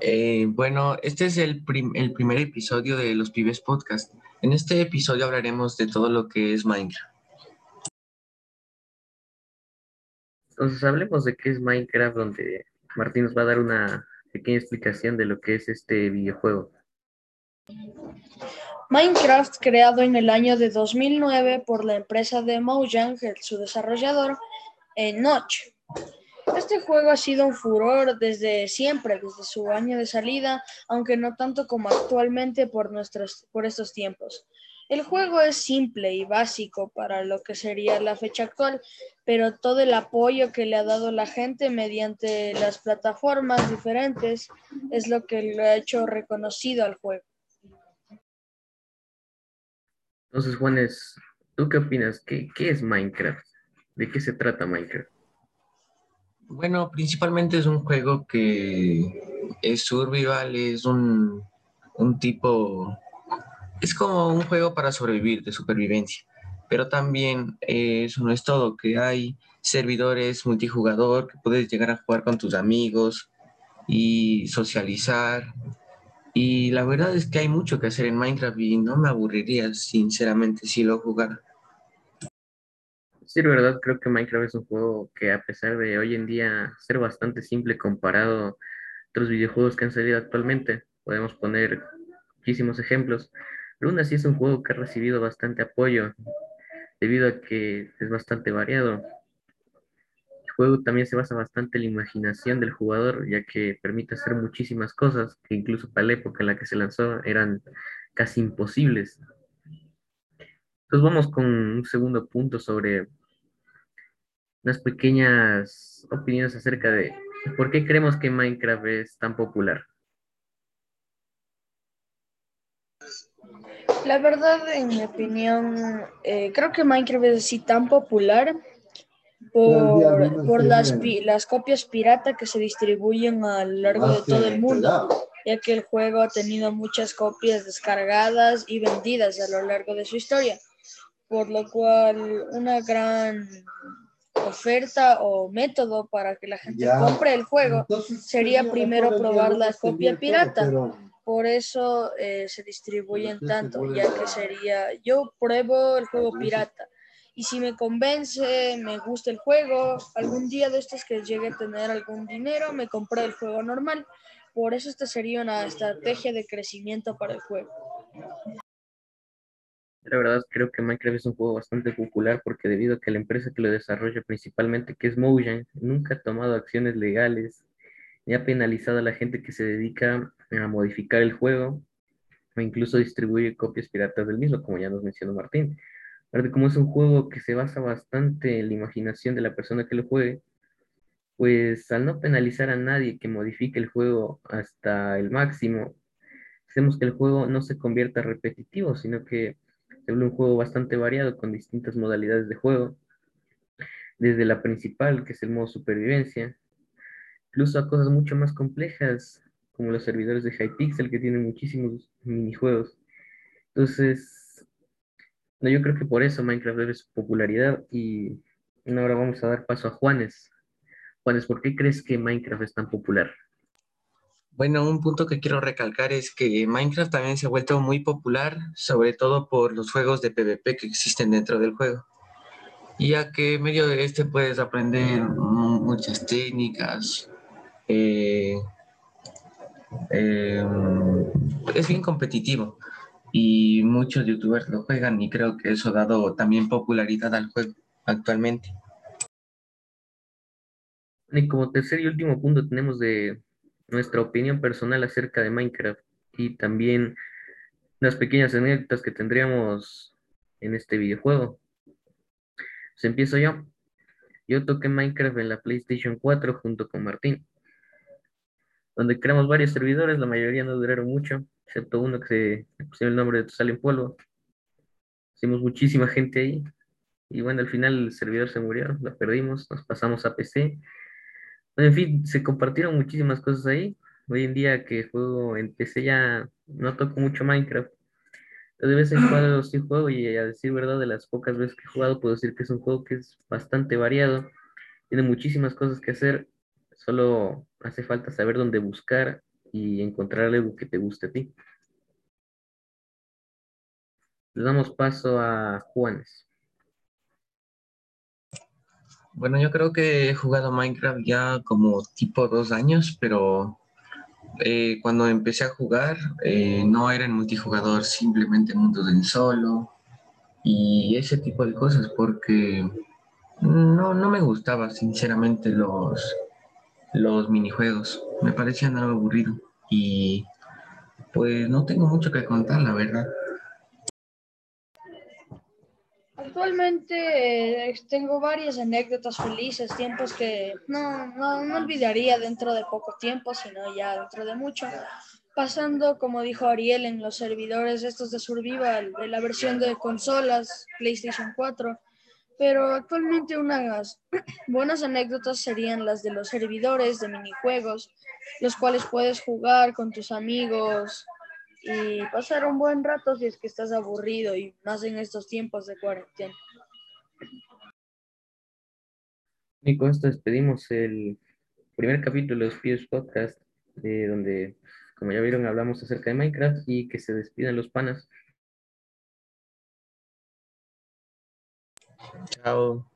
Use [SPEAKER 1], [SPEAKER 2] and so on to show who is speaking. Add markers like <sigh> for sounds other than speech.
[SPEAKER 1] Eh, bueno, este es el, el primer episodio de Los Pibes Podcast. En este episodio hablaremos de todo lo que es Minecraft.
[SPEAKER 2] Entonces hablemos de qué es Minecraft, donde Martín nos va a dar una pequeña explicación de lo que es este videojuego.
[SPEAKER 3] Minecraft, creado en el año de 2009 por la empresa de Mojang, su desarrollador, en Notch. Este juego ha sido un furor desde siempre, desde su año de salida, aunque no tanto como actualmente por, nuestros, por estos tiempos. El juego es simple y básico para lo que sería la fecha actual, pero todo el apoyo que le ha dado la gente mediante las plataformas diferentes es lo que lo ha hecho reconocido al juego.
[SPEAKER 2] Entonces, Juanes, ¿tú qué opinas? ¿Qué, qué es Minecraft? ¿De qué se trata Minecraft?
[SPEAKER 1] Bueno, principalmente es un juego que es survival, es un, un tipo es como un juego para sobrevivir, de supervivencia. Pero también eh, eso no es todo, que hay servidores multijugador que puedes llegar a jugar con tus amigos y socializar. Y la verdad es que hay mucho que hacer en Minecraft y no me aburriría, sinceramente, si lo jugara.
[SPEAKER 2] Sí, la verdad creo que Minecraft es un juego que a pesar de hoy en día ser bastante simple comparado a otros videojuegos que han salido actualmente, podemos poner muchísimos ejemplos. Luna sí es un juego que ha recibido bastante apoyo debido a que es bastante variado. El juego también se basa bastante en la imaginación del jugador, ya que permite hacer muchísimas cosas que incluso para la época en la que se lanzó eran casi imposibles. Entonces vamos con un segundo punto sobre unas pequeñas opiniones acerca de por qué creemos que Minecraft es tan popular.
[SPEAKER 3] La verdad, en mi opinión, eh, creo que Minecraft es así tan popular por, las, las copias pirata que se distribuyen a lo largo de todo el mundo, ya que el juego ha tenido muchas copias descargadas y vendidas a lo largo de su historia, por lo cual una gran oferta o método para que la gente compre el juego sería primero probar la copia pirata por eso eh, se distribuyen tanto, ya que sería, yo pruebo el juego pirata y si me convence, me gusta el juego, algún día de estos que llegue a tener algún dinero, me compré el juego normal. Por eso esta sería una estrategia de crecimiento para el juego.
[SPEAKER 2] La verdad creo que Minecraft es un juego bastante popular porque debido a que la empresa que lo desarrolla principalmente, que es Mojang, nunca ha tomado acciones legales ni ha penalizado a la gente que se dedica a modificar el juego o incluso distribuir copias piratas del mismo, como ya nos mencionó Martín. Aparte, como es un juego que se basa bastante en la imaginación de la persona que lo juegue, pues al no penalizar a nadie que modifique el juego hasta el máximo, hacemos que el juego no se convierta repetitivo, sino que un juego bastante variado con distintas modalidades de juego, desde la principal, que es el modo supervivencia, incluso a cosas mucho más complejas, como los servidores de Hypixel, que tienen muchísimos minijuegos. Entonces, no, yo creo que por eso Minecraft debe su popularidad y ahora vamos a dar paso a Juanes. Juanes, ¿por qué crees que Minecraft es tan popular?
[SPEAKER 1] Bueno, un punto que quiero recalcar es que Minecraft también se ha vuelto muy popular, sobre todo por los juegos de PvP que existen dentro del juego. Ya que en medio de este puedes aprender muchas técnicas, eh, eh, es bien competitivo y muchos youtubers lo juegan y creo que eso ha dado también popularidad al juego actualmente.
[SPEAKER 2] Y como tercer y último punto tenemos de nuestra opinión personal acerca de Minecraft y también las pequeñas anécdotas que tendríamos en este videojuego. Pues empiezo yo. Yo toqué Minecraft en la PlayStation 4 junto con Martín donde creamos varios servidores, la mayoría no duraron mucho, excepto uno que se puso el nombre de Sale en Polvo. Hicimos muchísima gente ahí, y bueno, al final el servidor se murió, lo perdimos, nos pasamos a PC. En fin, se compartieron muchísimas cosas ahí. Hoy en día que juego en PC ya no toco mucho Minecraft. De vez en cuando <clears throat> sí juego y a decir verdad, de las pocas veces que he jugado, puedo decir que es un juego que es bastante variado. Tiene muchísimas cosas que hacer Solo hace falta saber dónde buscar y encontrar algo que te guste a ti. Le damos paso a Juanes.
[SPEAKER 1] Bueno, yo creo que he jugado Minecraft ya como tipo dos años, pero eh, cuando empecé a jugar eh, no era en multijugador, simplemente mundo en solo y ese tipo de cosas, porque no, no me gustaba sinceramente los, los minijuegos, me parecían algo aburrido y pues no tengo mucho que contar, la verdad.
[SPEAKER 3] Actualmente eh, tengo varias anécdotas felices, tiempos que no, no, no, olvidaría dentro de poco tiempo, sino ya dentro de mucho. Pasando, como dijo Ariel, en los servidores estos de Survival, de la versión de consolas PlayStation 4. Pero actualmente unas <clears throat> buenas anécdotas serían las de los servidores de minijuegos, los cuales puedes jugar con tus amigos, y pasar un buen rato si es que estás aburrido y más en estos tiempos de cuarentena.
[SPEAKER 2] Y con esto despedimos el primer capítulo de Spears Podcast, donde, como ya vieron, hablamos acerca de Minecraft y que se despiden los panas.
[SPEAKER 1] Chao.